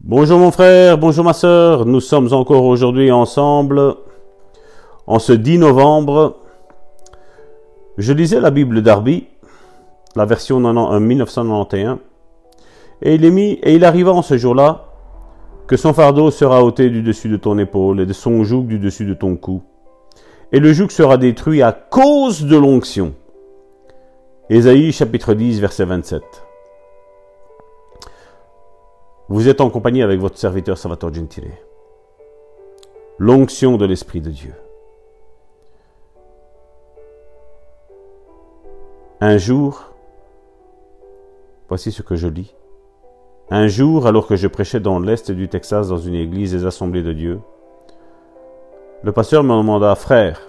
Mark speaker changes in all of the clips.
Speaker 1: Bonjour mon frère, bonjour ma soeur, nous sommes encore aujourd'hui ensemble en ce 10 novembre. Je lisais la Bible d'Arby, la version 1991, et il, est mis, et il arriva en ce jour-là que son fardeau sera ôté du dessus de ton épaule et de son joug du dessus de ton cou. Et le joug sera détruit à cause de l'onction. Ésaïe chapitre 10 verset 27. Vous êtes en compagnie avec votre serviteur Salvatore Gentile. L'onction de l'Esprit de Dieu. Un jour, voici ce que je lis. Un jour, alors que je prêchais dans l'Est du Texas dans une église des Assemblées de Dieu, le pasteur me demanda, Frère,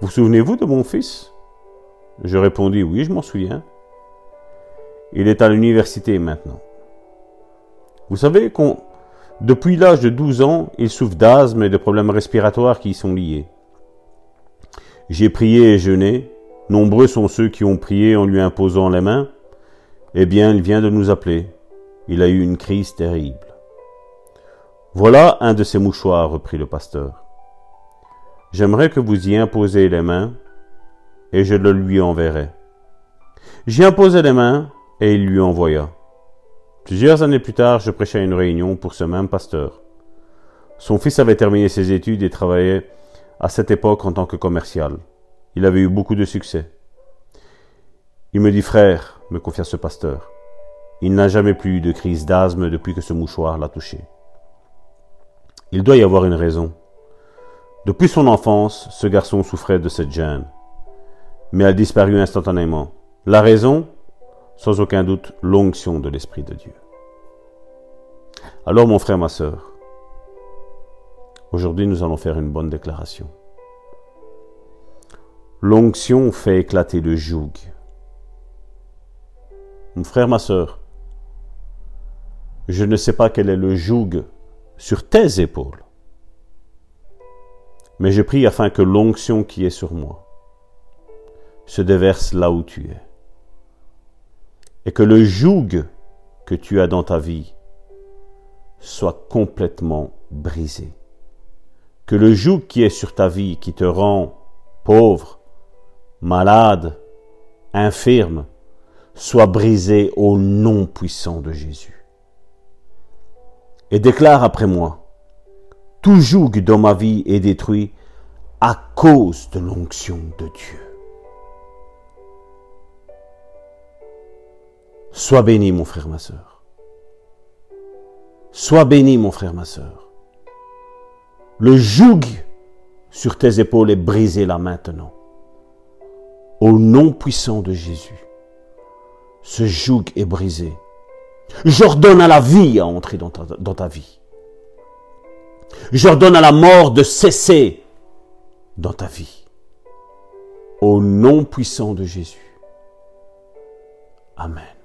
Speaker 1: vous souvenez-vous de mon fils? Je répondis, Oui, je m'en souviens. Il est à l'université maintenant. Vous savez qu'on, depuis l'âge de 12 ans, il souffre d'asthme et de problèmes respiratoires qui y sont liés. J'ai prié et jeûné. Nombreux sont ceux qui ont prié en lui imposant les mains. Eh bien, il vient de nous appeler. Il a eu une crise terrible. Voilà un de ces mouchoirs, reprit le pasteur. J'aimerais que vous y imposiez les mains, et je le lui enverrai. J'y imposai les mains, et il lui envoya. Plusieurs années plus tard, je prêchais une réunion pour ce même pasteur. Son fils avait terminé ses études et travaillait à cette époque en tant que commercial. Il avait eu beaucoup de succès. Il me dit frère, me confia ce pasteur, il n'a jamais plus eu de crise d'asthme depuis que ce mouchoir l'a touché. Il doit y avoir une raison. Depuis son enfance, ce garçon souffrait de cette gêne, mais a disparu instantanément. La raison sans aucun doute l'onction de l'Esprit de Dieu. Alors mon frère, ma sœur, aujourd'hui nous allons faire une bonne déclaration. L'onction fait éclater le joug. Mon frère, ma sœur, je ne sais pas quel est le joug sur tes épaules, mais je prie afin que l'onction qui est sur moi se déverse là où tu es et que le joug que tu as dans ta vie soit complètement brisé. Que le joug qui est sur ta vie, qui te rend pauvre, malade, infirme, soit brisé au nom puissant de Jésus. Et déclare après moi, tout joug dans ma vie est détruit à cause de l'onction de Dieu. Sois béni, mon frère, ma soeur. Sois béni, mon frère, ma soeur. Le joug sur tes épaules est brisé là maintenant. Au nom puissant de Jésus, ce joug est brisé. J'ordonne à la vie à entrer dans ta, dans ta vie. J'ordonne à la mort de cesser dans ta vie. Au nom puissant de Jésus. Amen.